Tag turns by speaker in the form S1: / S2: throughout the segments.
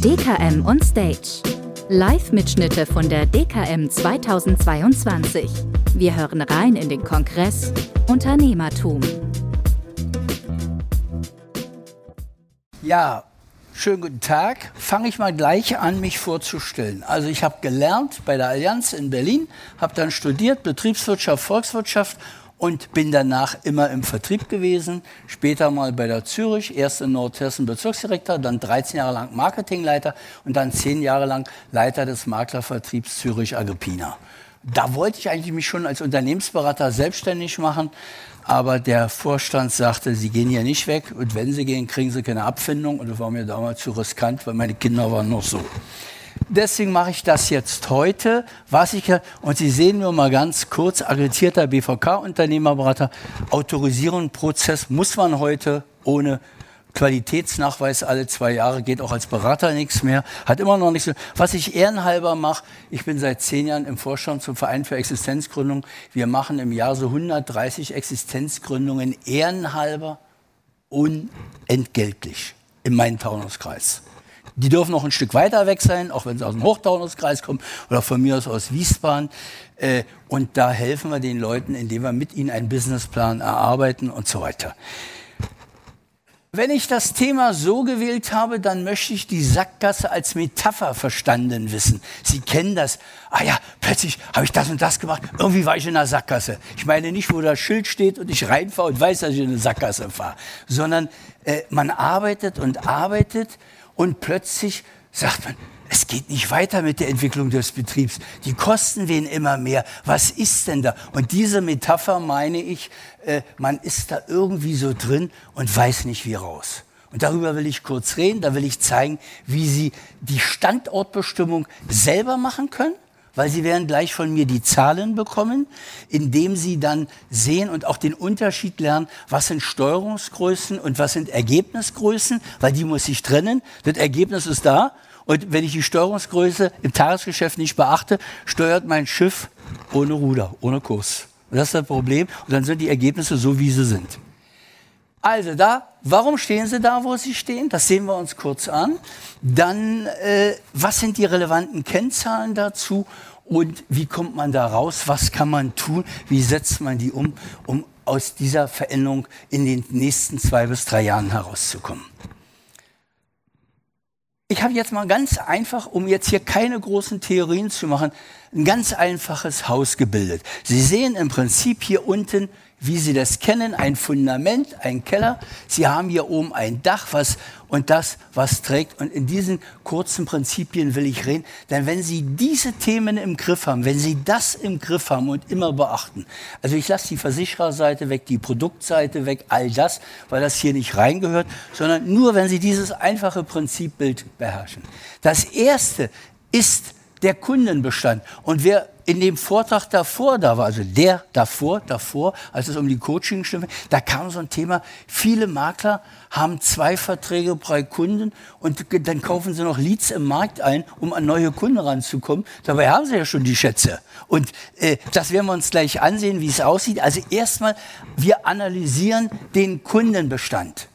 S1: DKM on Stage. Live-Mitschnitte von der DKM 2022. Wir hören rein in den Kongress Unternehmertum.
S2: Ja, schönen guten Tag. Fange ich mal gleich an, mich vorzustellen. Also ich habe gelernt bei der Allianz in Berlin, habe dann studiert Betriebswirtschaft, Volkswirtschaft und bin danach immer im Vertrieb gewesen. Später mal bei der Zürich, erst in Nordhessen Bezirksdirektor, dann 13 Jahre lang Marketingleiter und dann 10 Jahre lang Leiter des Maklervertriebs Zürich Agrippina. Da wollte ich eigentlich mich schon als Unternehmensberater selbstständig machen, aber der Vorstand sagte, Sie gehen hier nicht weg und wenn Sie gehen, kriegen Sie keine Abfindung und das war mir damals zu riskant, weil meine Kinder waren noch so deswegen mache ich das jetzt heute. Was ich, und Sie sehen nur mal ganz kurz, akkreditierter BVK-Unternehmerberater, Autorisierungsprozess muss man heute ohne Qualitätsnachweis alle zwei Jahre, geht auch als Berater nichts mehr, hat immer noch nichts. Was ich ehrenhalber mache, ich bin seit zehn Jahren im Vorstand zum Verein für Existenzgründung. Wir machen im Jahr so 130 Existenzgründungen ehrenhalber unentgeltlich in meinem Taunuskreis. Die dürfen noch ein Stück weiter weg sein, auch wenn sie aus dem Hochtaunuskreis kommen oder von mir aus aus Wiesbaden. Äh, und da helfen wir den Leuten, indem wir mit ihnen einen Businessplan erarbeiten und so weiter. Wenn ich das Thema so gewählt habe, dann möchte ich die Sackgasse als Metapher verstanden wissen. Sie kennen das. Ah ja, plötzlich habe ich das und das gemacht. Irgendwie war ich in einer Sackgasse. Ich meine nicht, wo das Schild steht und ich reinfahre und weiß, dass ich in eine Sackgasse fahre, sondern äh, man arbeitet und arbeitet und plötzlich sagt man, es geht nicht weiter mit der Entwicklung des Betriebs. Die Kosten werden immer mehr. Was ist denn da? Und diese Metapher meine ich, äh, man ist da irgendwie so drin und weiß nicht wie raus. Und darüber will ich kurz reden. Da will ich zeigen, wie Sie die Standortbestimmung selber machen können weil Sie werden gleich von mir die Zahlen bekommen, indem Sie dann sehen und auch den Unterschied lernen, was sind Steuerungsgrößen und was sind Ergebnisgrößen, weil die muss ich trennen. Das Ergebnis ist da und wenn ich die Steuerungsgröße im Tagesgeschäft nicht beachte, steuert mein Schiff ohne Ruder, ohne Kurs. Und das ist das Problem und dann sind die Ergebnisse so, wie sie sind. Also da, warum stehen sie da, wo sie stehen? Das sehen wir uns kurz an. Dann, äh, was sind die relevanten Kennzahlen dazu? Und wie kommt man da raus? Was kann man tun? Wie setzt man die um, um aus dieser Veränderung in den nächsten zwei bis drei Jahren herauszukommen? Ich habe jetzt mal ganz einfach, um jetzt hier keine großen Theorien zu machen, ein ganz einfaches Haus gebildet. Sie sehen im Prinzip hier unten wie Sie das kennen, ein Fundament, ein Keller. Sie haben hier oben ein Dach, was und das, was trägt. Und in diesen kurzen Prinzipien will ich reden. Denn wenn Sie diese Themen im Griff haben, wenn Sie das im Griff haben und immer beachten, also ich lasse die Versichererseite weg, die Produktseite weg, all das, weil das hier nicht reingehört, sondern nur, wenn Sie dieses einfache Prinzipbild beherrschen. Das erste ist der Kundenbestand. Und wer in dem Vortrag davor da war, also der davor, davor, als es um die Coaching ging, da kam so ein Thema, viele Makler haben zwei Verträge pro Kunden und dann kaufen sie noch Leads im Markt ein, um an neue Kunden ranzukommen. Dabei haben sie ja schon die Schätze. Und äh, das werden wir uns gleich ansehen, wie es aussieht. Also erstmal, wir analysieren den Kundenbestand.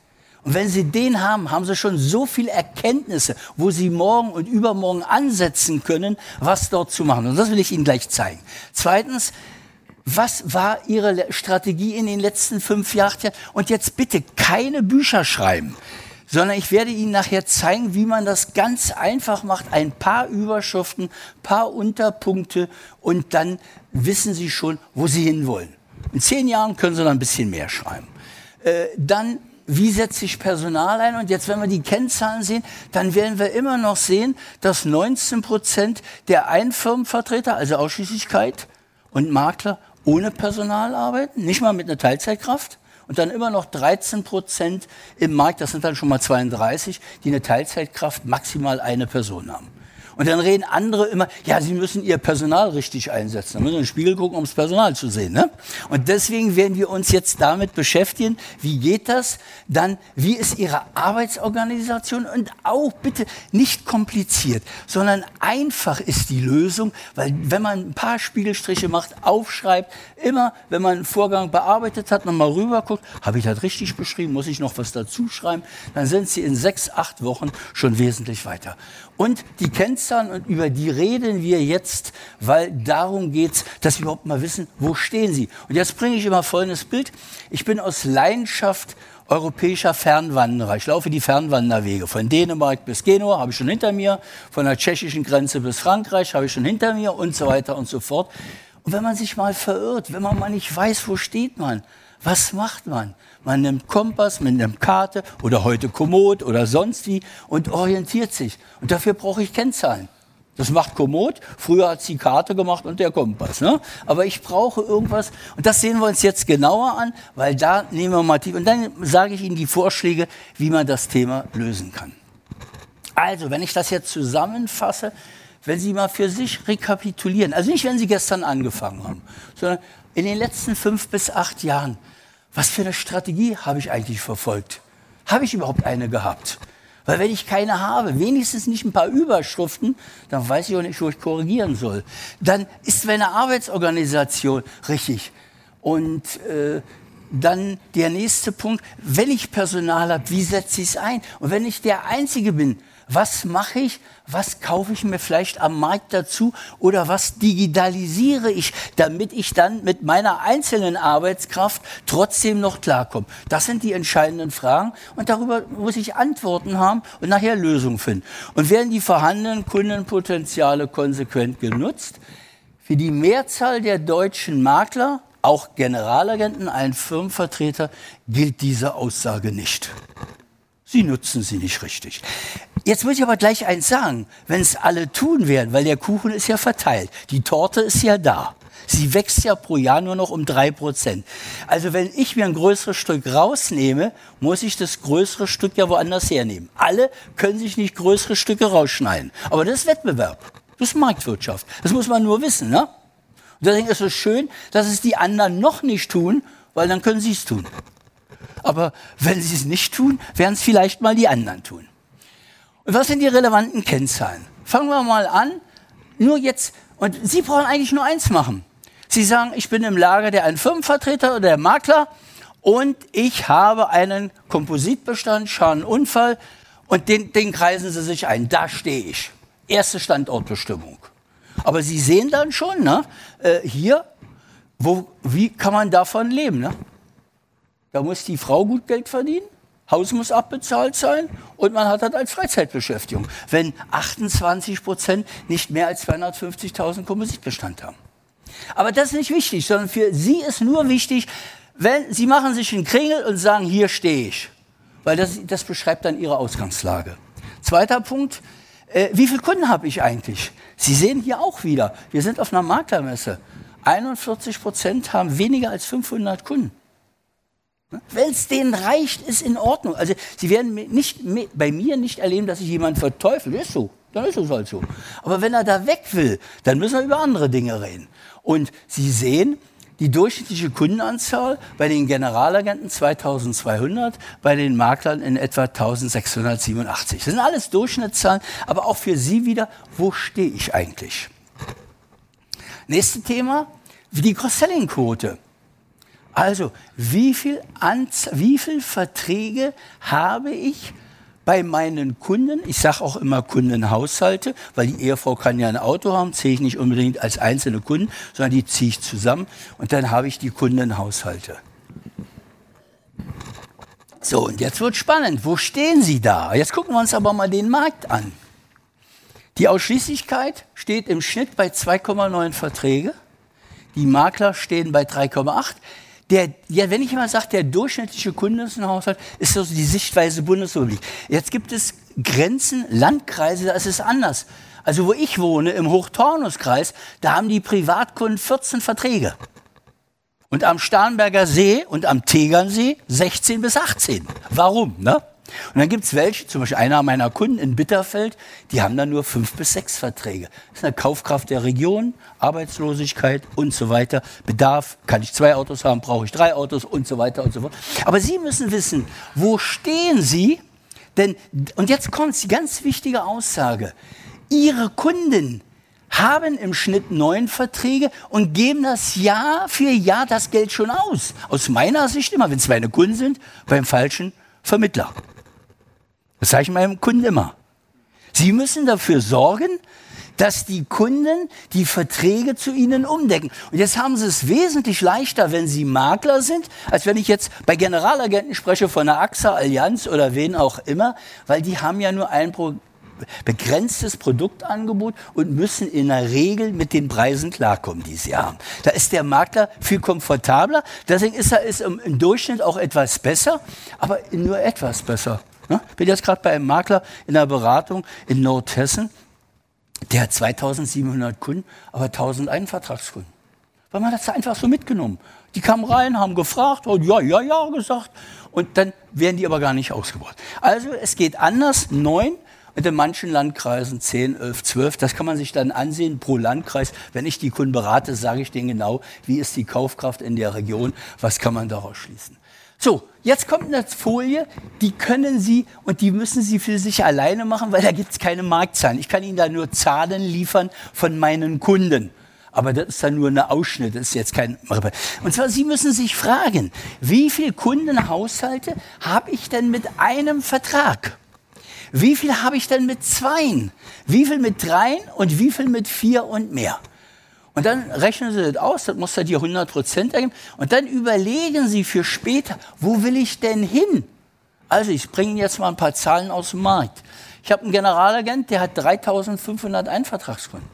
S2: Und wenn Sie den haben, haben Sie schon so viele Erkenntnisse, wo Sie morgen und übermorgen ansetzen können, was dort zu machen. Und das will ich Ihnen gleich zeigen. Zweitens, was war Ihre Strategie in den letzten fünf Jahren? Und jetzt bitte keine Bücher schreiben, sondern ich werde Ihnen nachher zeigen, wie man das ganz einfach macht. Ein paar Überschriften, paar Unterpunkte und dann wissen Sie schon, wo Sie hinwollen. In zehn Jahren können Sie dann ein bisschen mehr schreiben. Äh, dann wie setze ich Personal ein? Und jetzt, wenn wir die Kennzahlen sehen, dann werden wir immer noch sehen, dass 19 Prozent der Einfirmenvertreter, also Ausschließlichkeit und Makler, ohne Personal arbeiten, nicht mal mit einer Teilzeitkraft. Und dann immer noch 13 Prozent im Markt, das sind dann schon mal 32, die eine Teilzeitkraft maximal eine Person haben. Und dann reden andere immer, ja, sie müssen ihr Personal richtig einsetzen. Da müssen wir in den Spiegel gucken, um das Personal zu sehen. Ne? Und deswegen werden wir uns jetzt damit beschäftigen, wie geht das? Dann, wie ist Ihre Arbeitsorganisation? Und auch bitte nicht kompliziert, sondern einfach ist die Lösung, weil wenn man ein paar Spiegelstriche macht, aufschreibt, immer, wenn man einen Vorgang bearbeitet hat, nochmal rüber guckt, habe ich das richtig beschrieben, muss ich noch was dazu schreiben, dann sind Sie in sechs, acht Wochen schon wesentlich weiter. Und die Kennzahlen, und über die reden wir jetzt, weil darum geht's, dass wir überhaupt mal wissen, wo stehen sie. Und jetzt bringe ich immer folgendes Bild. Ich bin aus Leidenschaft europäischer Fernwanderer. Ich laufe die Fernwanderwege. Von Dänemark bis Genua habe ich schon hinter mir, von der tschechischen Grenze bis Frankreich habe ich schon hinter mir und so weiter und so fort. Und wenn man sich mal verirrt, wenn man mal nicht weiß, wo steht man, was macht man? Man nimmt Kompass, man nimmt Karte oder heute Komoot oder sonst wie und orientiert sich. Und dafür brauche ich Kennzahlen. Das macht Komoot. Früher hat sie Karte gemacht und der Kompass. Ne? Aber ich brauche irgendwas. Und das sehen wir uns jetzt genauer an, weil da nehmen wir mal tief. Und dann sage ich Ihnen die Vorschläge, wie man das Thema lösen kann. Also, wenn ich das jetzt zusammenfasse, wenn Sie mal für sich rekapitulieren, also nicht, wenn Sie gestern angefangen haben, sondern in den letzten fünf bis acht Jahren, was für eine Strategie habe ich eigentlich verfolgt? Habe ich überhaupt eine gehabt? Weil wenn ich keine habe, wenigstens nicht ein paar Überschriften, dann weiß ich auch nicht, wo ich korrigieren soll. Dann ist meine Arbeitsorganisation richtig. Und äh, dann der nächste Punkt, wenn ich Personal habe, wie setze ich es ein? Und wenn ich der Einzige bin, was mache ich, was kaufe ich mir vielleicht am Markt dazu oder was digitalisiere ich, damit ich dann mit meiner einzelnen Arbeitskraft trotzdem noch klarkomme. Das sind die entscheidenden Fragen und darüber muss ich Antworten haben und nachher Lösungen finden. Und werden die vorhandenen Kundenpotenziale konsequent genutzt? Für die Mehrzahl der deutschen Makler, auch Generalagenten, ein Firmenvertreter, gilt diese Aussage nicht. Sie nutzen sie nicht richtig. Jetzt muss ich aber gleich eins sagen, wenn es alle tun werden, weil der Kuchen ist ja verteilt, die Torte ist ja da. Sie wächst ja pro Jahr nur noch um drei Prozent. Also wenn ich mir ein größeres Stück rausnehme, muss ich das größere Stück ja woanders hernehmen. Alle können sich nicht größere Stücke rausschneiden. Aber das ist Wettbewerb. Das ist Marktwirtschaft. Das muss man nur wissen. Ne? Und deswegen ist es schön, dass es die anderen noch nicht tun, weil dann können sie es tun. Aber wenn sie es nicht tun, werden es vielleicht mal die anderen tun. Und was sind die relevanten Kennzahlen? Fangen wir mal an. Nur jetzt, und Sie brauchen eigentlich nur eins machen. Sie sagen, ich bin im Lager der einen Firmenvertreter oder der Makler und ich habe einen Kompositbestand, Schadenunfall und den, den kreisen Sie sich ein. Da stehe ich. Erste Standortbestimmung. Aber Sie sehen dann schon, ne, äh, hier, wo, wie kann man davon leben? Ne? Da muss die Frau gut Geld verdienen, Haus muss abbezahlt sein und man hat das als Freizeitbeschäftigung, wenn 28 Prozent nicht mehr als 250.000 Kompositbestand haben. Aber das ist nicht wichtig, sondern für Sie ist nur wichtig, wenn Sie machen sich einen Kringel und sagen, hier stehe ich. Weil das, das beschreibt dann Ihre Ausgangslage. Zweiter Punkt, äh, wie viele Kunden habe ich eigentlich? Sie sehen hier auch wieder, wir sind auf einer Maklermesse. 41 Prozent haben weniger als 500 Kunden. Wenn es denen reicht, ist in Ordnung. Also sie werden nicht, bei mir nicht erleben, dass ich jemanden verteufel. Ist so, dann ist es halt so. Aber wenn er da weg will, dann müssen wir über andere Dinge reden. Und Sie sehen, die durchschnittliche Kundenanzahl bei den Generalagenten 2200, bei den Maklern in etwa 1687. Das sind alles Durchschnittszahlen, aber auch für Sie wieder, wo stehe ich eigentlich? Nächstes Thema, die Cross-Selling-Quote. Also, wie viel, Anz wie viel Verträge habe ich bei meinen Kunden? Ich sage auch immer Kundenhaushalte, weil die Ehefrau kann ja ein Auto haben, zähle ich nicht unbedingt als einzelne Kunden, sondern die ziehe ich zusammen und dann habe ich die Kundenhaushalte. So, und jetzt wird spannend. Wo stehen Sie da? Jetzt gucken wir uns aber mal den Markt an. Die Ausschließlichkeit steht im Schnitt bei 2,9 Verträge. Die Makler stehen bei 3,8 der, ja, wenn ich immer sage, der durchschnittliche Kunde ist ein Haushalt, so die Sichtweise Bundesrepublik. Jetzt gibt es Grenzen, Landkreise, da ist es anders. Also wo ich wohne, im Hochtaunuskreis, da haben die Privatkunden 14 Verträge. Und am Starnberger See und am Tegernsee 16 bis 18. Warum? Ne? Und dann gibt es welche, zum Beispiel einer meiner Kunden in Bitterfeld, die haben dann nur fünf bis sechs Verträge. Das ist eine Kaufkraft der Region, Arbeitslosigkeit und so weiter, Bedarf, kann ich zwei Autos haben, brauche ich drei Autos und so weiter und so fort. Aber Sie müssen wissen, wo stehen Sie? Denn, und jetzt kommt die ganz wichtige Aussage, Ihre Kunden haben im Schnitt neun Verträge und geben das Jahr für Jahr das Geld schon aus. Aus meiner Sicht immer, wenn es meine Kunden sind, beim falschen Vermittler. Das sage ich meinem Kunden immer. Sie müssen dafür sorgen, dass die Kunden die Verträge zu ihnen umdecken. Und jetzt haben sie es wesentlich leichter, wenn sie Makler sind, als wenn ich jetzt bei Generalagenten spreche von der AXA, Allianz oder wen auch immer, weil die haben ja nur ein Pro begrenztes Produktangebot und müssen in der Regel mit den Preisen klarkommen, die sie haben. Da ist der Makler viel komfortabler. Deswegen ist er ist im Durchschnitt auch etwas besser, aber nur etwas besser. Ne? Ich bin jetzt gerade bei einem Makler in der Beratung in Nordhessen. Der hat 2700 Kunden, aber 1001 Vertragskunden. Weil man das einfach so mitgenommen. Die kamen rein, haben gefragt und ja, ja, ja gesagt. Und dann werden die aber gar nicht ausgebaut. Also es geht anders. Neun und in manchen Landkreisen 10, 11, 12. Das kann man sich dann ansehen pro Landkreis. Wenn ich die Kunden berate, sage ich denen genau, wie ist die Kaufkraft in der Region, was kann man daraus schließen. So, jetzt kommt eine Folie, die können Sie und die müssen Sie für sich alleine machen, weil da gibt es keine Marktzahlen. Ich kann Ihnen da nur Zahlen liefern von meinen Kunden. Aber das ist dann nur ein Ausschnitt, das ist jetzt kein. Und zwar, Sie müssen sich fragen, wie viele Kundenhaushalte habe ich denn mit einem Vertrag? Wie viel habe ich denn mit zweien? Wie viel mit dreien und wie viel mit vier und mehr? Und dann rechnen Sie das aus, das muss ja die 100 Prozent ergeben. Und dann überlegen Sie für später, wo will ich denn hin? Also ich bringe Ihnen jetzt mal ein paar Zahlen aus dem Markt. Ich habe einen Generalagent, der hat 3500 Einvertragskunden.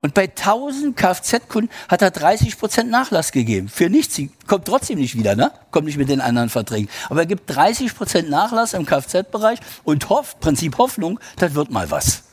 S2: Und bei 1000 Kfz-Kunden hat er 30 Prozent Nachlass gegeben. Für nichts. Kommt trotzdem nicht wieder, ne? Kommt nicht mit den anderen Verträgen. Aber er gibt 30 Prozent Nachlass im Kfz-Bereich und hofft, Prinzip Hoffnung, das wird mal was.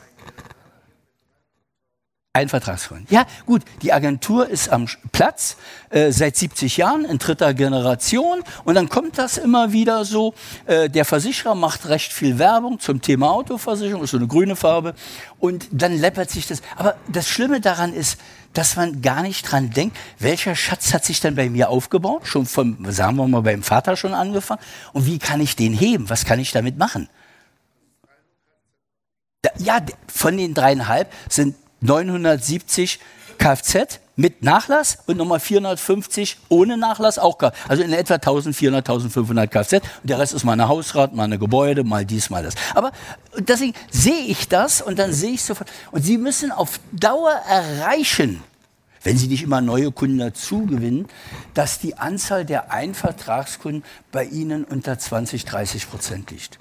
S2: Ein Vertragsfreund. Ja, gut, die Agentur ist am Platz äh, seit 70 Jahren in dritter Generation und dann kommt das immer wieder so. Äh, der Versicherer macht recht viel Werbung zum Thema Autoversicherung, ist so eine grüne Farbe und dann läppert sich das. Aber das Schlimme daran ist, dass man gar nicht dran denkt, welcher Schatz hat sich dann bei mir aufgebaut, schon vom, sagen wir mal, beim Vater schon angefangen und wie kann ich den heben, was kann ich damit machen? Ja, von den dreieinhalb sind 970 Kfz mit Nachlass und nochmal 450 ohne Nachlass auch. Also in etwa 1400, 1500 Kfz. Und der Rest ist mal eine Hausrat, mal eine Gebäude, mal dies, mal das. Aber deswegen sehe ich das und dann sehe ich sofort. Und Sie müssen auf Dauer erreichen, wenn Sie nicht immer neue Kunden dazu gewinnen, dass die Anzahl der Einvertragskunden bei Ihnen unter 20, 30 Prozent liegt.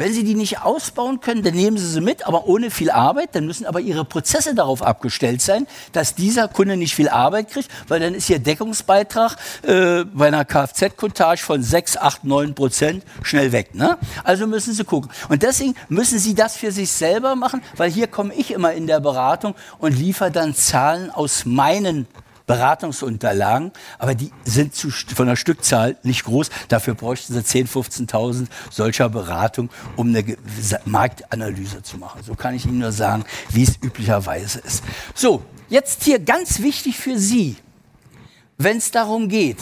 S2: Wenn Sie die nicht ausbauen können, dann nehmen Sie sie mit, aber ohne viel Arbeit. Dann müssen aber Ihre Prozesse darauf abgestellt sein, dass dieser Kunde nicht viel Arbeit kriegt, weil dann ist Ihr Deckungsbeitrag äh, bei einer Kfz-Cottage von 6, 8, 9 Prozent schnell weg. Ne? Also müssen Sie gucken. Und deswegen müssen Sie das für sich selber machen, weil hier komme ich immer in der Beratung und liefere dann Zahlen aus meinen Beratungsunterlagen, aber die sind zu, von der Stückzahl nicht groß. Dafür bräuchten sie 10.000, 15.000 solcher Beratung, um eine Marktanalyse zu machen. So kann ich Ihnen nur sagen, wie es üblicherweise ist. So, jetzt hier ganz wichtig für Sie, wenn es darum geht,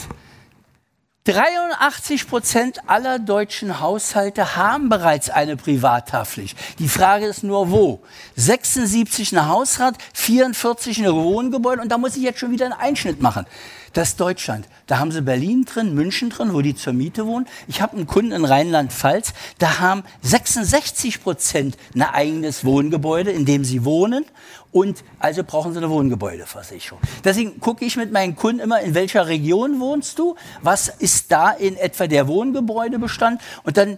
S2: 83 Prozent aller deutschen Haushalte haben bereits eine Privathaftpflicht. Die Frage ist nur, wo? 76 eine Hausrat, 44 eine Wohngebäude und da muss ich jetzt schon wieder einen Einschnitt machen. Das ist Deutschland. Da haben sie Berlin drin, München drin, wo die zur Miete wohnen. Ich habe einen Kunden in Rheinland-Pfalz, da haben 66 Prozent ein eigenes Wohngebäude, in dem sie wohnen. Und also brauchen sie eine Wohngebäudeversicherung. Deswegen gucke ich mit meinen Kunden immer, in welcher Region wohnst du? Was ist da in etwa der Wohngebäudebestand? Und dann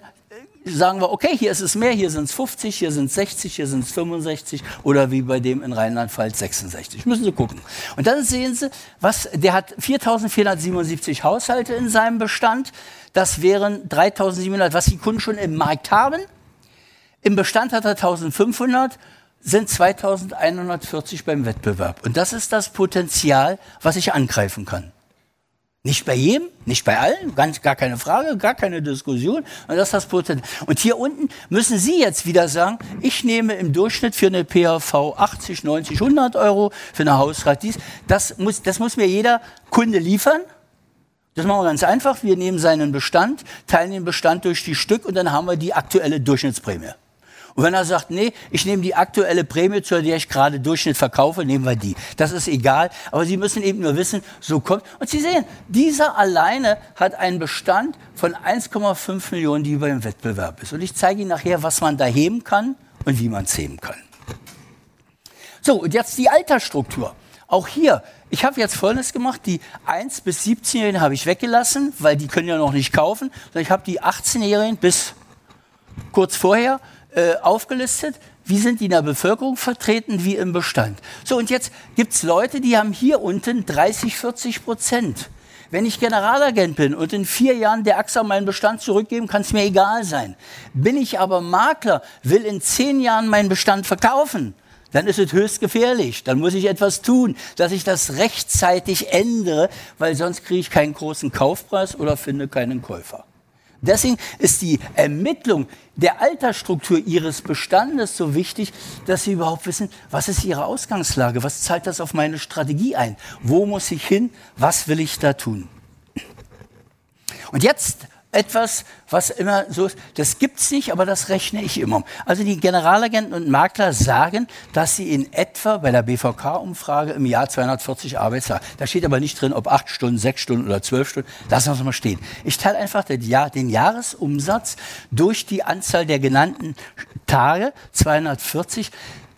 S2: sagen wir, okay, hier ist es mehr, hier sind es 50, hier sind es 60, hier sind es 65 oder wie bei dem in Rheinland-Pfalz 66. Müssen Sie gucken. Und dann sehen Sie, was, der hat 4.477 Haushalte in seinem Bestand. Das wären 3.700, was die Kunden schon im Markt haben. Im Bestand hat er 1.500 sind 2140 beim Wettbewerb. Und das ist das Potenzial, was ich angreifen kann. Nicht bei jedem, nicht bei allen, ganz, gar keine Frage, gar keine Diskussion. Und das ist das Potenzial. Und hier unten müssen Sie jetzt wieder sagen, ich nehme im Durchschnitt für eine PHV 80, 90, 100 Euro, für eine Hausrat dies. Das muss, das muss mir jeder Kunde liefern. Das machen wir ganz einfach. Wir nehmen seinen Bestand, teilen den Bestand durch die Stück und dann haben wir die aktuelle Durchschnittsprämie. Und wenn er sagt, nee, ich nehme die aktuelle Prämie, zu der ich gerade Durchschnitt verkaufe, nehmen wir die. Das ist egal. Aber Sie müssen eben nur wissen, so kommt. Und Sie sehen, dieser alleine hat einen Bestand von 1,5 Millionen, die über dem Wettbewerb ist. Und ich zeige Ihnen nachher, was man da heben kann und wie man es heben kann. So, und jetzt die Altersstruktur. Auch hier, ich habe jetzt Folgendes gemacht, die 1 bis 17-Jährigen habe ich weggelassen, weil die können ja noch nicht kaufen. Ich habe die 18-Jährigen bis kurz vorher äh, aufgelistet. Wie sind die in der Bevölkerung vertreten, wie im Bestand? So, und jetzt gibt es Leute, die haben hier unten 30, 40 Prozent. Wenn ich Generalagent bin und in vier Jahren der AXA meinen Bestand zurückgeben, kann es mir egal sein. Bin ich aber Makler, will in zehn Jahren meinen Bestand verkaufen, dann ist es höchst gefährlich. Dann muss ich etwas tun, dass ich das rechtzeitig ändere, weil sonst kriege ich keinen großen Kaufpreis oder finde keinen Käufer. Deswegen ist die Ermittlung der Altersstruktur Ihres Bestandes so wichtig, dass Sie überhaupt wissen, was ist Ihre Ausgangslage, was zahlt das auf meine Strategie ein, wo muss ich hin, was will ich da tun. Und jetzt etwas, was immer so ist, das gibt's nicht, aber das rechne ich immer. Also die Generalagenten und Makler sagen, dass sie in etwa bei der BVK-Umfrage im Jahr 240 Arbeitstage, da steht aber nicht drin, ob acht Stunden, sechs Stunden oder zwölf Stunden, lassen wir es mal stehen. Ich teile einfach den, Jahr, den Jahresumsatz durch die Anzahl der genannten Tage, 240,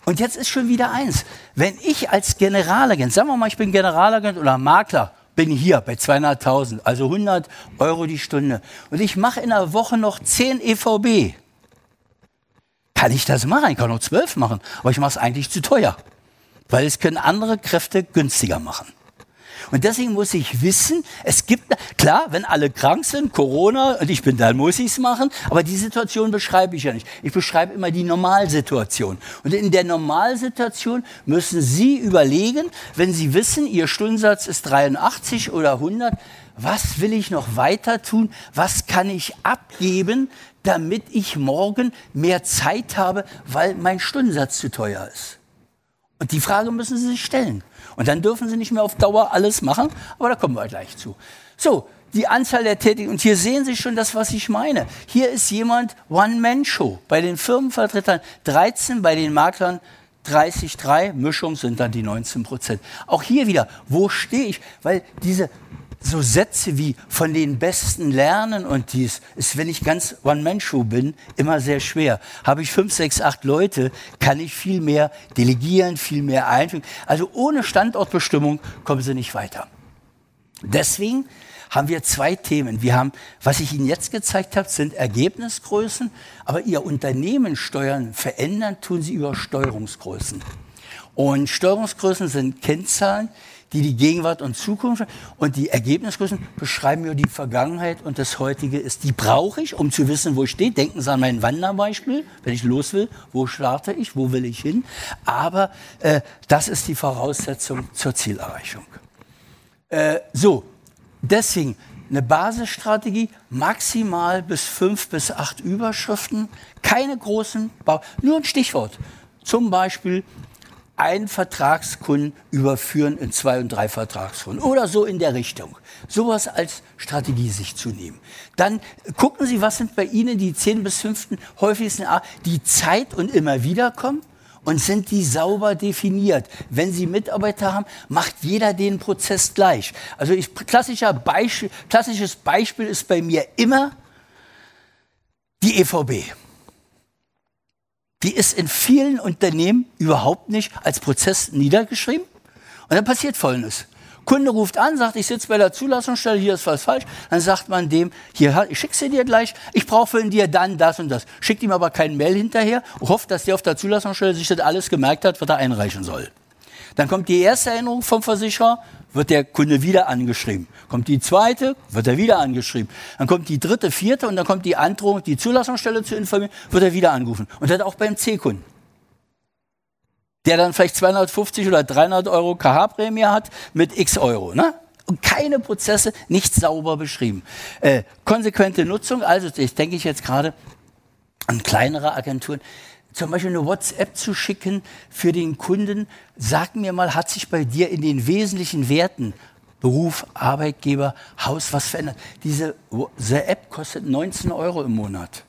S2: und jetzt ist schon wieder eins. Wenn ich als Generalagent, sagen wir mal, ich bin Generalagent oder Makler, bin hier bei 200.000, also 100 Euro die Stunde. Und ich mache in einer Woche noch 10 EVB. Kann ich das machen? Ich kann noch 12 machen, aber ich mache es eigentlich zu teuer, weil es können andere Kräfte günstiger machen. Und deswegen muss ich wissen, es gibt, klar, wenn alle krank sind, Corona, und ich bin da, muss ich es machen, aber die Situation beschreibe ich ja nicht. Ich beschreibe immer die Normalsituation. Und in der Normalsituation müssen Sie überlegen, wenn Sie wissen, Ihr Stundensatz ist 83 oder 100, was will ich noch weiter tun? Was kann ich abgeben, damit ich morgen mehr Zeit habe, weil mein Stundensatz zu teuer ist? Und die Frage müssen Sie sich stellen. Und dann dürfen sie nicht mehr auf Dauer alles machen, aber da kommen wir gleich zu. So, die Anzahl der Tätigen. Und hier sehen Sie schon das, was ich meine. Hier ist jemand One-Man-Show. Bei den Firmenvertretern 13, bei den Maklern 30,3. Mischung sind dann die 19 Prozent. Auch hier wieder, wo stehe ich? Weil diese so Sätze wie von den Besten lernen und dies ist, wenn ich ganz One-Man-Show bin, immer sehr schwer. Habe ich fünf, sechs, acht Leute, kann ich viel mehr delegieren, viel mehr einfügen. Also ohne Standortbestimmung kommen sie nicht weiter. Deswegen haben wir zwei Themen. Wir haben, was ich Ihnen jetzt gezeigt habe, sind Ergebnisgrößen, aber Ihr Unternehmen steuern, verändern tun Sie über Steuerungsgrößen. Und Steuerungsgrößen sind Kennzahlen, die die Gegenwart und Zukunft und die Ergebnisgrößen beschreiben mir die Vergangenheit und das heutige ist. Die brauche ich, um zu wissen, wo ich stehe. Denken Sie an mein Wanderbeispiel, wenn ich los will, wo starte ich, wo will ich hin. Aber äh, das ist die Voraussetzung zur Zielerreichung. Äh, so, deswegen eine Basisstrategie, maximal bis fünf bis acht Überschriften, keine großen, Bau nur ein Stichwort. Zum Beispiel einen Vertragskunden überführen in zwei und drei Vertragskunden oder so in der Richtung. Sowas als Strategie sich zu nehmen. Dann gucken Sie, was sind bei Ihnen die 10 bis 15 häufigsten A, die Zeit und immer wieder kommen und sind die sauber definiert. Wenn Sie Mitarbeiter haben, macht jeder den Prozess gleich. Also ich, klassischer Beispiel, klassisches Beispiel ist bei mir immer die EVB. Die ist in vielen Unternehmen überhaupt nicht als Prozess niedergeschrieben. Und dann passiert Folgendes. Kunde ruft an, sagt, ich sitze bei der Zulassungsstelle, hier ist was falsch. Dann sagt man dem, hier, ich schicke sie dir gleich, ich brauche von dir dann das und das. Schickt ihm aber keinen Mail hinterher hofft, dass der auf der Zulassungsstelle sich das alles gemerkt hat, was er einreichen soll. Dann kommt die erste Erinnerung vom Versicherer, wird der Kunde wieder angeschrieben. Kommt die zweite, wird er wieder angeschrieben. Dann kommt die dritte, vierte und dann kommt die Androhung, die Zulassungsstelle zu informieren, wird er wieder angerufen. Und das auch beim C-Kunden. Der dann vielleicht 250 oder 300 Euro KH-Prämie hat mit x Euro. Ne? Und keine Prozesse, nicht sauber beschrieben. Äh, konsequente Nutzung, also ich denke ich jetzt gerade an kleinere Agenturen, zum Beispiel eine WhatsApp zu schicken für den Kunden. Sag mir mal, hat sich bei dir in den wesentlichen Werten Beruf, Arbeitgeber, Haus was verändert? Diese, App kostet 19 Euro im Monat.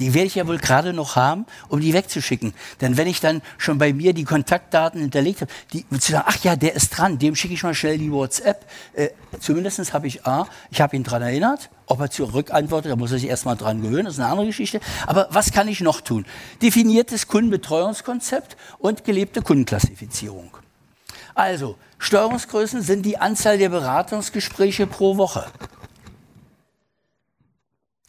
S2: Die werde ich ja wohl gerade noch haben, um die wegzuschicken. Denn wenn ich dann schon bei mir die Kontaktdaten hinterlegt habe, die zu sagen, ach ja, der ist dran, dem schicke ich mal schnell die WhatsApp. Äh, Zumindest habe ich A, ich habe ihn dran erinnert, ob er zurückantwortet, da muss er sich erstmal dran gewöhnen, das ist eine andere Geschichte. Aber was kann ich noch tun? Definiertes Kundenbetreuungskonzept und gelebte Kundenklassifizierung. Also, Steuerungsgrößen sind die Anzahl der Beratungsgespräche pro Woche.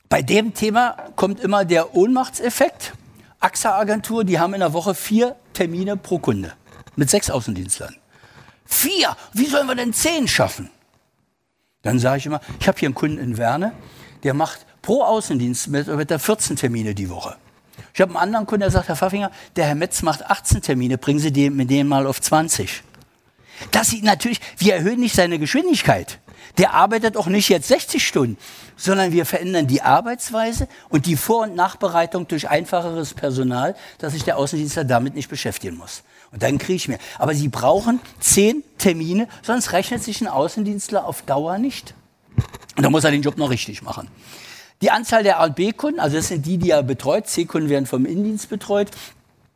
S2: Bei dem Thema kommt immer der Ohnmachtseffekt. AXA-Agentur, die haben in der Woche vier Termine pro Kunde mit sechs Außendienstlern. Vier? Wie sollen wir denn zehn schaffen? Dann sage ich immer, ich habe hier einen Kunden in Werne, der macht pro Außendienst mit, mit der 14 Termine die Woche. Ich habe einen anderen Kunden, der sagt, Herr Pfaffinger, der Herr Metz macht 18 Termine, bringen Sie den mit dem mal auf 20. Das sieht natürlich, wir erhöhen nicht seine Geschwindigkeit. Der arbeitet auch nicht jetzt 60 Stunden, sondern wir verändern die Arbeitsweise und die Vor- und Nachbereitung durch einfacheres Personal, dass sich der Außendienstler damit nicht beschäftigen muss. Und dann kriege ich mehr. Aber Sie brauchen zehn Termine, sonst rechnet sich ein Außendienstler auf Dauer nicht. Und da muss er den Job noch richtig machen. Die Anzahl der A- und B-Kunden, also das sind die, die er betreut, C-Kunden werden vom Innendienst betreut,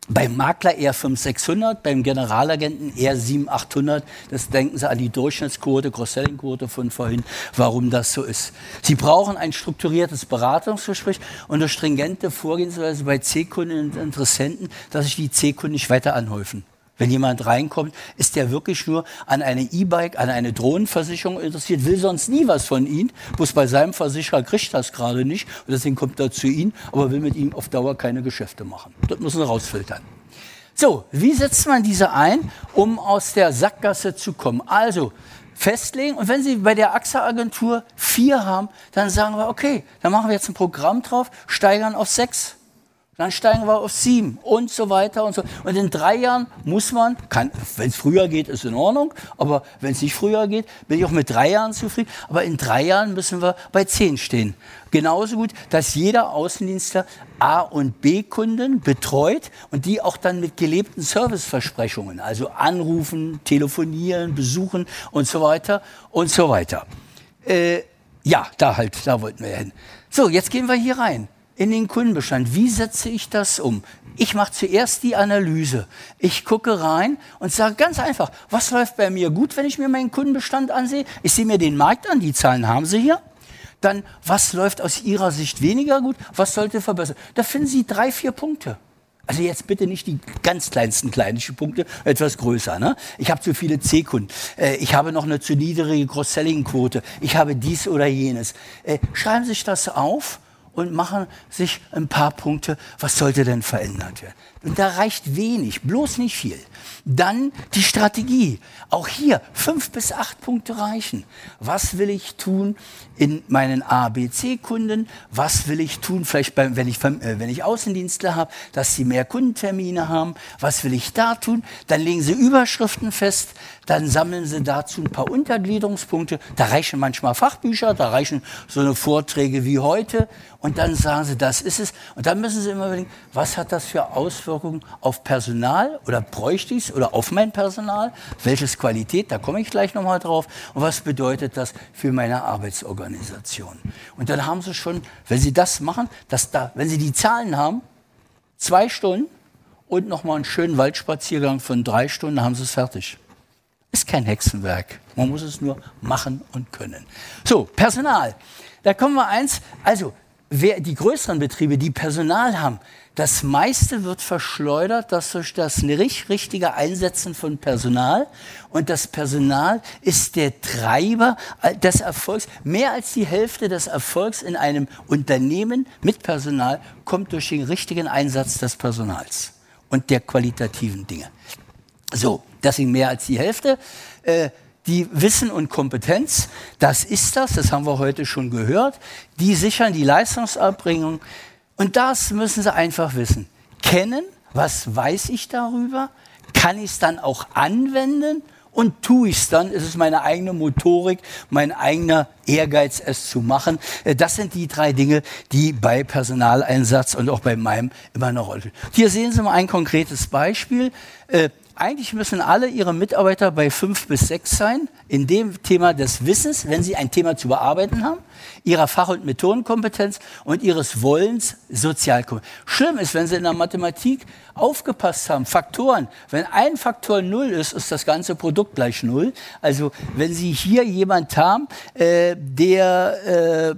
S2: beim Makler eher 500, 600, beim Generalagenten eher 700, 800. Das denken Sie an die Durchschnittsquote, Cross-Selling-Quote von vorhin, warum das so ist. Sie brauchen ein strukturiertes Beratungsgespräch und eine stringente Vorgehensweise bei C-Kunden und Interessenten, dass sich die C-Kunden nicht weiter anhäufen. Wenn jemand reinkommt, ist der wirklich nur an eine E-Bike, an eine Drohnenversicherung interessiert, will sonst nie was von Ihnen, bloß bei seinem Versicherer kriegt das gerade nicht und deswegen kommt er zu Ihnen, aber will mit ihm auf Dauer keine Geschäfte machen. Das müssen Sie rausfiltern. So, wie setzt man diese ein, um aus der Sackgasse zu kommen? Also, festlegen und wenn Sie bei der AXA-Agentur vier haben, dann sagen wir, okay, dann machen wir jetzt ein Programm drauf, steigern auf sechs. Dann steigen wir auf sieben und so weiter und so. Und in drei Jahren muss man, wenn es früher geht, ist in Ordnung, aber wenn es nicht früher geht, bin ich auch mit drei Jahren zufrieden. Aber in drei Jahren müssen wir bei zehn stehen. Genauso gut, dass jeder Außendienstler A- und B-Kunden betreut und die auch dann mit gelebten Serviceversprechungen, also anrufen, telefonieren, besuchen und so weiter und so weiter. Äh, ja, da halt, da wollten wir hin. So, jetzt gehen wir hier rein in den Kundenbestand. Wie setze ich das um? Ich mache zuerst die Analyse. Ich gucke rein und sage ganz einfach, was läuft bei mir gut, wenn ich mir meinen Kundenbestand ansehe? Ich sehe mir den Markt an, die Zahlen haben Sie hier. Dann, was läuft aus Ihrer Sicht weniger gut? Was sollte verbessern? Da finden Sie drei, vier Punkte. Also jetzt bitte nicht die ganz kleinsten kleinischen Punkte, etwas größer. Ne? Ich habe zu viele C-Kunden. Äh, ich habe noch eine zu niedrige Cross-Selling-Quote. Ich habe dies oder jenes. Äh, schreiben Sie sich das auf und machen sich ein paar Punkte, was sollte denn verändert werden. Und da reicht wenig, bloß nicht viel. Dann die Strategie. Auch hier fünf bis acht Punkte reichen. Was will ich tun in meinen ABC-Kunden? Was will ich tun, vielleicht beim, wenn, ich, äh, wenn ich Außendienstler habe, dass sie mehr Kundentermine haben? Was will ich da tun? Dann legen sie Überschriften fest. Dann sammeln sie dazu ein paar Untergliederungspunkte. Da reichen manchmal Fachbücher, da reichen so eine Vorträge wie heute. Und dann sagen sie, das ist es. Und dann müssen sie immer überlegen, was hat das für Auswirkungen auf Personal oder bräuchte ich es oder auf mein Personal? Welches Qualität? Da komme ich gleich nochmal drauf. Und was bedeutet das für meine Arbeitsorganisation? Und dann haben sie schon, wenn sie das machen, dass da, wenn sie die Zahlen haben, zwei Stunden und nochmal einen schönen Waldspaziergang von drei Stunden, haben sie es fertig. Ist kein Hexenwerk. Man muss es nur machen und können. So, Personal. Da kommen wir eins. Also, wer, die größeren Betriebe, die Personal haben, das meiste wird verschleudert das durch das richtige Einsetzen von Personal. Und das Personal ist der Treiber des Erfolgs. Mehr als die Hälfte des Erfolgs in einem Unternehmen mit Personal kommt durch den richtigen Einsatz des Personals und der qualitativen Dinge. So, deswegen mehr als die Hälfte. Äh, die Wissen und Kompetenz, das ist das, das haben wir heute schon gehört, die sichern die Leistungserbringung. Und das müssen Sie einfach wissen. Kennen, was weiß ich darüber? Kann ich es dann auch anwenden? Und tue ich es dann, ist es meine eigene Motorik, mein eigener Ehrgeiz, es zu machen. Äh, das sind die drei Dinge, die bei Personaleinsatz und auch bei meinem immer eine Rolle spielen. Hier sehen Sie mal ein konkretes Beispiel. Eigentlich müssen alle Ihre Mitarbeiter bei fünf bis sechs sein, in dem Thema des Wissens, wenn sie ein Thema zu bearbeiten haben, ihrer Fach- und Methodenkompetenz und ihres Wollens Sozialkompetenz. Schlimm ist, wenn Sie in der Mathematik aufgepasst haben, Faktoren. Wenn ein Faktor null ist, ist das ganze Produkt gleich null. Also wenn Sie hier jemand haben, äh, der äh,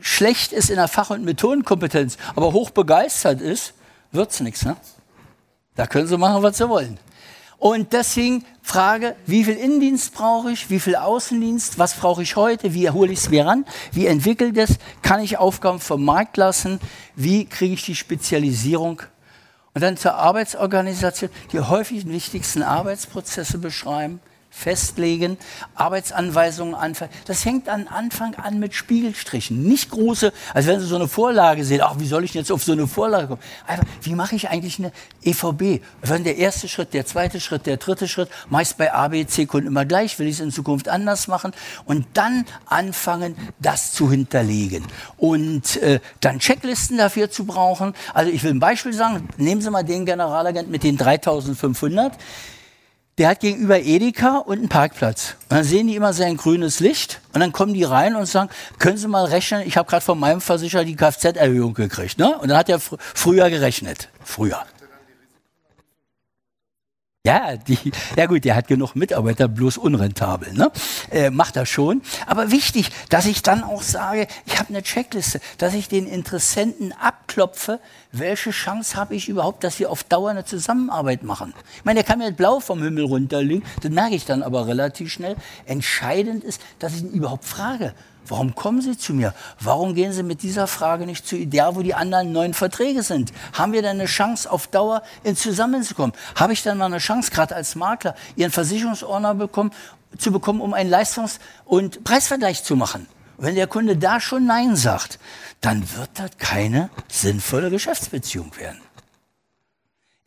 S2: schlecht ist in der Fach- und Methodenkompetenz, aber hoch begeistert ist, wird's nichts. Ne? Da können Sie machen, was Sie wollen. Und deswegen Frage, wie viel Innendienst brauche ich, wie viel Außendienst, was brauche ich heute, wie hole ich es mir ran, wie entwickelt es, kann ich Aufgaben vom Markt lassen, wie kriege ich die Spezialisierung. Und dann zur Arbeitsorganisation, die häufig wichtigsten Arbeitsprozesse beschreiben, festlegen, Arbeitsanweisungen anfangen. Das hängt an Anfang an mit Spiegelstrichen. Nicht große, also wenn Sie so eine Vorlage sehen, ach, wie soll ich jetzt auf so eine Vorlage kommen? Einfach, wie mache ich eigentlich eine EVB? Wenn der erste Schritt, der zweite Schritt, der dritte Schritt, meist bei ABC-Kunden immer gleich, will ich es in Zukunft anders machen und dann anfangen, das zu hinterlegen. Und äh, dann Checklisten dafür zu brauchen. Also ich will ein Beispiel sagen, nehmen Sie mal den Generalagent mit den 3500 der hat gegenüber Edeka und einen Parkplatz. Und dann sehen die immer sein grünes Licht und dann kommen die rein und sagen, können Sie mal rechnen, ich habe gerade von meinem Versicherer die Kfz-Erhöhung gekriegt. Ne? Und dann hat er fr früher gerechnet. Früher. Ja, die, ja gut, der hat genug Mitarbeiter, bloß unrentabel. Ne? Äh, macht er schon. Aber wichtig, dass ich dann auch sage, ich habe eine Checkliste, dass ich den Interessenten abklopfe, welche Chance habe ich überhaupt, dass wir auf Dauer eine Zusammenarbeit machen. Ich meine, der kann mir blau vom Himmel runterliegen, das merke ich dann aber relativ schnell. Entscheidend ist, dass ich ihn überhaupt frage, Warum kommen Sie zu mir? Warum gehen Sie mit dieser Frage nicht zu der, wo die anderen neuen Verträge sind? Haben wir denn eine Chance, auf Dauer ins Zusammenzukommen? Habe ich dann mal eine Chance, gerade als Makler, Ihren Versicherungsordner bekommen, zu bekommen, um einen Leistungs- und Preisvergleich zu machen? wenn der Kunde da schon Nein sagt, dann wird das keine sinnvolle Geschäftsbeziehung werden.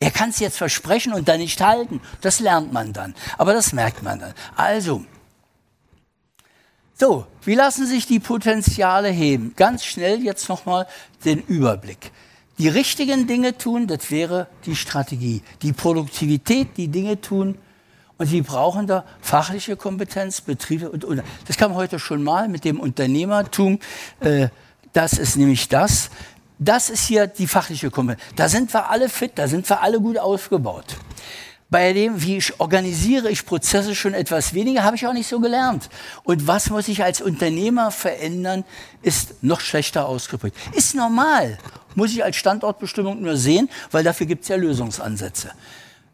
S2: Er kann es jetzt versprechen und dann nicht halten. Das lernt man dann. Aber das merkt man dann. Also, so, wie lassen sich die Potenziale heben? Ganz schnell jetzt nochmal den Überblick. Die richtigen Dinge tun, das wäre die Strategie. Die Produktivität, die Dinge tun. Und sie brauchen da fachliche Kompetenz, Betriebe und, und. Das kam heute schon mal mit dem Unternehmertum. Äh, das ist nämlich das. Das ist hier die fachliche Kompetenz. Da sind wir alle fit, da sind wir alle gut aufgebaut bei dem, wie ich organisiere ich Prozesse schon etwas weniger, habe ich auch nicht so gelernt. Und was muss ich als Unternehmer verändern, ist noch schlechter ausgeprägt. Ist normal, muss ich als Standortbestimmung nur sehen, weil dafür gibt es ja Lösungsansätze.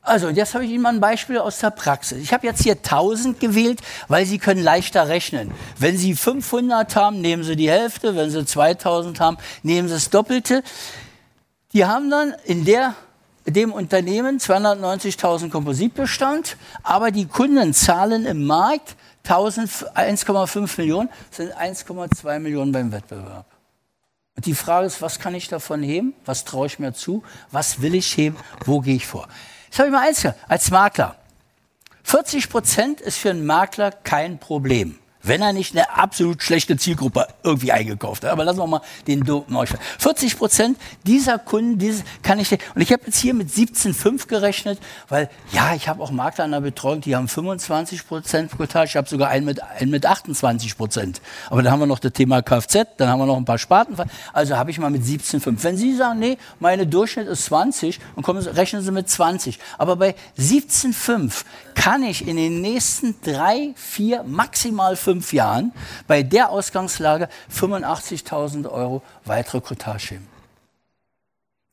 S2: Also, jetzt habe ich Ihnen mal ein Beispiel aus der Praxis. Ich habe jetzt hier 1000 gewählt, weil Sie können leichter rechnen. Wenn Sie 500 haben, nehmen Sie die Hälfte. Wenn Sie 2000 haben, nehmen Sie das Doppelte. Die haben dann in der dem Unternehmen 290.000 Kompositbestand, aber die Kunden zahlen im Markt 1,5 Millionen, sind 1,2 Millionen beim Wettbewerb. Und die Frage ist, was kann ich davon heben? Was traue ich mir zu? Was will ich heben? Wo gehe ich vor? Jetzt habe ich mal eins als Makler. 40 Prozent ist für einen Makler kein Problem wenn er nicht eine absolut schlechte Zielgruppe irgendwie eingekauft hat. Aber lassen wir mal den euch. 40 Prozent dieser Kunden, dieses kann ich, und ich habe jetzt hier mit 17,5 gerechnet, weil ja, ich habe auch Makler an der Betreuung, die haben 25 Prozent Quotage, ich habe sogar einen mit, einen mit 28 Prozent. Aber dann haben wir noch das Thema Kfz, dann haben wir noch ein paar Sparten. Also habe ich mal mit 17,5. Wenn Sie sagen, nee, meine Durchschnitt ist 20, dann kommen rechnen Sie mit 20. Aber bei 17,5 kann ich in den nächsten drei, vier, maximal fünf fünf Jahren bei der Ausgangslage 85.000 Euro weitere Cottage heben.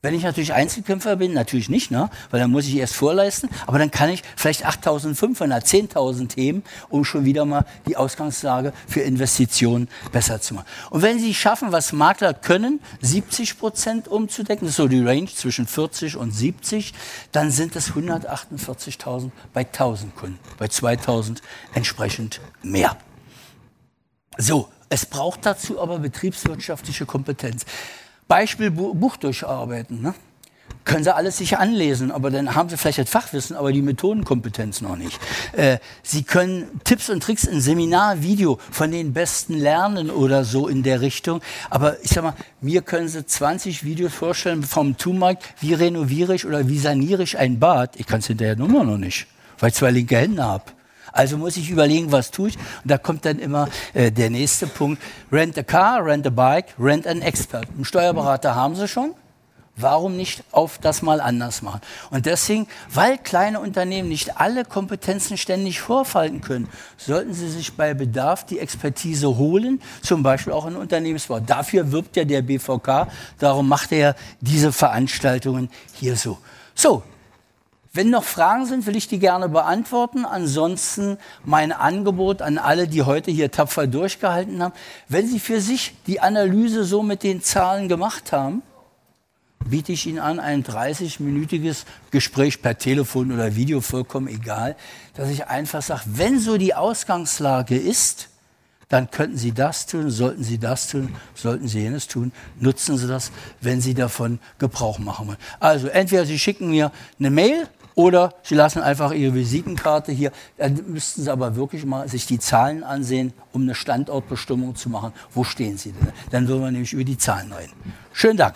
S2: Wenn ich natürlich Einzelkämpfer bin, natürlich nicht, ne? weil dann muss ich erst vorleisten, aber dann kann ich vielleicht 8.500, 10.000 heben, um schon wieder mal die Ausgangslage für Investitionen besser zu machen. Und wenn Sie schaffen, was Makler können, 70 Prozent umzudecken, das ist so die Range zwischen 40 und 70, dann sind es 148.000 bei 1.000 Kunden, bei 2.000 entsprechend mehr. So, es braucht dazu aber betriebswirtschaftliche Kompetenz. Beispiel Buch durcharbeiten. Ne? können Sie alles sich anlesen, aber dann haben Sie vielleicht das Fachwissen, aber die Methodenkompetenz noch nicht. Äh, Sie können Tipps und Tricks in Seminar, Video von den Besten lernen oder so in der Richtung. Aber ich sag mal, mir können Sie 20 Videos vorstellen vom Tumarkt, wie renoviere ich oder wie saniere ich ein Bad. Ich kann es hinterher nur noch nicht, weil ich zwei linke Hände habe. Also muss ich überlegen, was tue ich. Und da kommt dann immer äh, der nächste Punkt. Rent a car, rent a bike, rent an expert. Einen Steuerberater haben Sie schon. Warum nicht auf das mal anders machen? Und deswegen, weil kleine Unternehmen nicht alle Kompetenzen ständig vorfalten können, sollten sie sich bei Bedarf die Expertise holen, zum Beispiel auch in Unternehmensbau. Dafür wirbt ja der BVK, darum macht er diese Veranstaltungen hier so. So, wenn noch Fragen sind, will ich die gerne beantworten. Ansonsten mein Angebot an alle, die heute hier tapfer durchgehalten haben. Wenn Sie für sich die Analyse so mit den Zahlen gemacht haben, biete ich Ihnen an, ein 30-minütiges Gespräch per Telefon oder Video, vollkommen egal, dass ich einfach sage, wenn so die Ausgangslage ist, dann könnten Sie das tun, sollten Sie das tun, sollten Sie jenes tun, nutzen Sie das, wenn Sie davon Gebrauch machen wollen. Also entweder Sie schicken mir eine Mail oder Sie lassen einfach Ihre Visitenkarte hier. Dann müssten Sie aber wirklich mal sich die Zahlen ansehen, um eine Standortbestimmung zu machen. Wo stehen Sie denn? Dann würden wir nämlich über die Zahlen reden. Schönen Dank.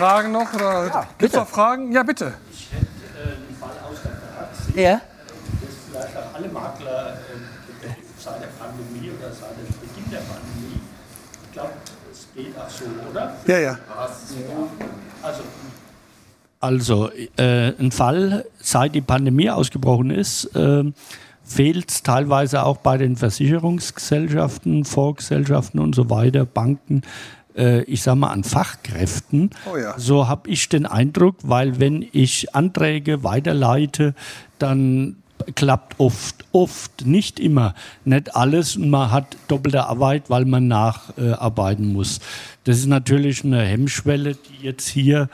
S3: Fragen noch? Oder ja, Gibt es noch Fragen? Ja, bitte.
S4: Ich hätte äh, einen Fall aus der Praxis.
S2: Ja.
S4: Das vielleicht auch alle Makler äh, seit der Pandemie oder seit dem Beginn der Pandemie. Ich glaube, so, oder?
S3: Ja, ja.
S4: Also, also äh, ein Fall, seit die Pandemie ausgebrochen ist, äh, fehlt es teilweise auch bei den Versicherungsgesellschaften, Vorgesellschaften und so weiter, Banken, äh, ich sage mal, an Fachkräften. Oh ja. So habe ich den Eindruck, weil wenn ich Anträge weiterleite, dann klappt oft, oft, nicht immer, nicht alles und man hat doppelte Arbeit, weil man nacharbeiten muss. Das ist natürlich eine Hemmschwelle, die jetzt hier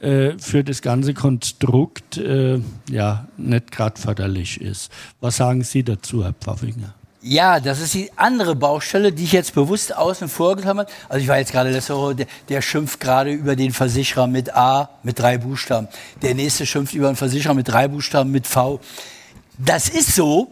S4: äh, für das ganze Konstrukt äh, ja nicht gerade förderlich ist. Was sagen Sie dazu, Herr Pfaffinger?
S2: Ja, das ist die andere Baustelle, die ich jetzt bewusst außen vor geklammert. Also ich war jetzt gerade letzte Woche, der, der, schimpft gerade über den Versicherer mit A, mit drei Buchstaben. Der nächste schimpft über einen Versicherer mit drei Buchstaben, mit V. Das ist so,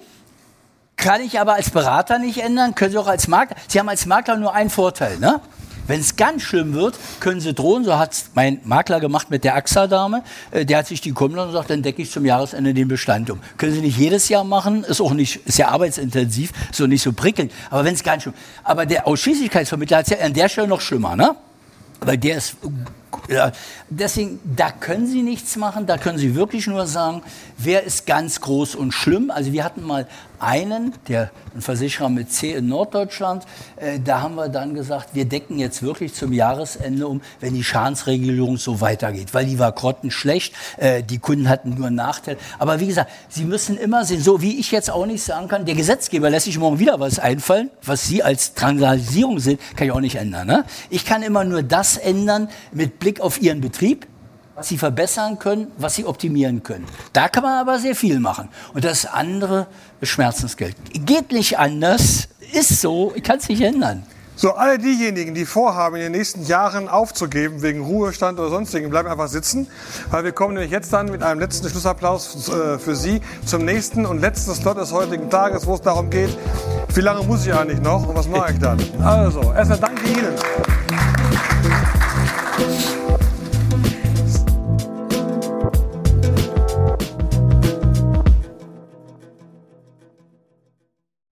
S2: kann ich aber als Berater nicht ändern, können Sie auch als Makler. Sie haben als Makler nur einen Vorteil, ne? Wenn es ganz schlimm wird, können Sie drohen. So hat es mein Makler gemacht mit der AXA-Dame. Äh, der hat sich die kommen lassen und sagt, dann decke ich zum Jahresende den Bestand um. Können Sie nicht jedes Jahr machen, ist auch nicht, ist ja arbeitsintensiv, so nicht so prickelnd. Aber wenn es ganz schlimm, aber der Ausschließlichkeitsvermittler hat es ja an der Stelle noch schlimmer, ne? Weil der ist ja, deswegen, da können Sie nichts machen, da können Sie wirklich nur sagen, wer ist ganz groß und schlimm. Also wir hatten mal einen, der ein Versicherer mit C in Norddeutschland, äh, da haben wir dann gesagt, wir decken jetzt wirklich zum Jahresende um, wenn die Schadensregelung so weitergeht, weil die war grottenschlecht, äh, die Kunden hatten nur einen Nachteil. Aber wie gesagt, Sie müssen immer sehen, so wie ich jetzt auch nicht sagen kann, der Gesetzgeber lässt sich morgen wieder was einfallen, was Sie als Transalisierung sehen, kann ich auch nicht ändern. Ne? Ich kann immer nur das ändern mit Blick auf Ihren Betrieb was sie verbessern können, was sie optimieren können. Da kann man aber sehr viel machen. Und das andere ist Schmerzensgeld. Geht nicht anders, ist so, ich kann es nicht ändern.
S3: So, alle diejenigen, die vorhaben, in den nächsten Jahren aufzugeben, wegen Ruhestand oder sonstigen, bleiben einfach sitzen, weil wir kommen nämlich jetzt dann mit einem letzten Schlussapplaus äh, für Sie zum nächsten und letzten Slot des heutigen Tages, wo es darum geht, wie lange muss ich eigentlich noch und was mache ich dann? Also, erstmal danke Ihnen. house.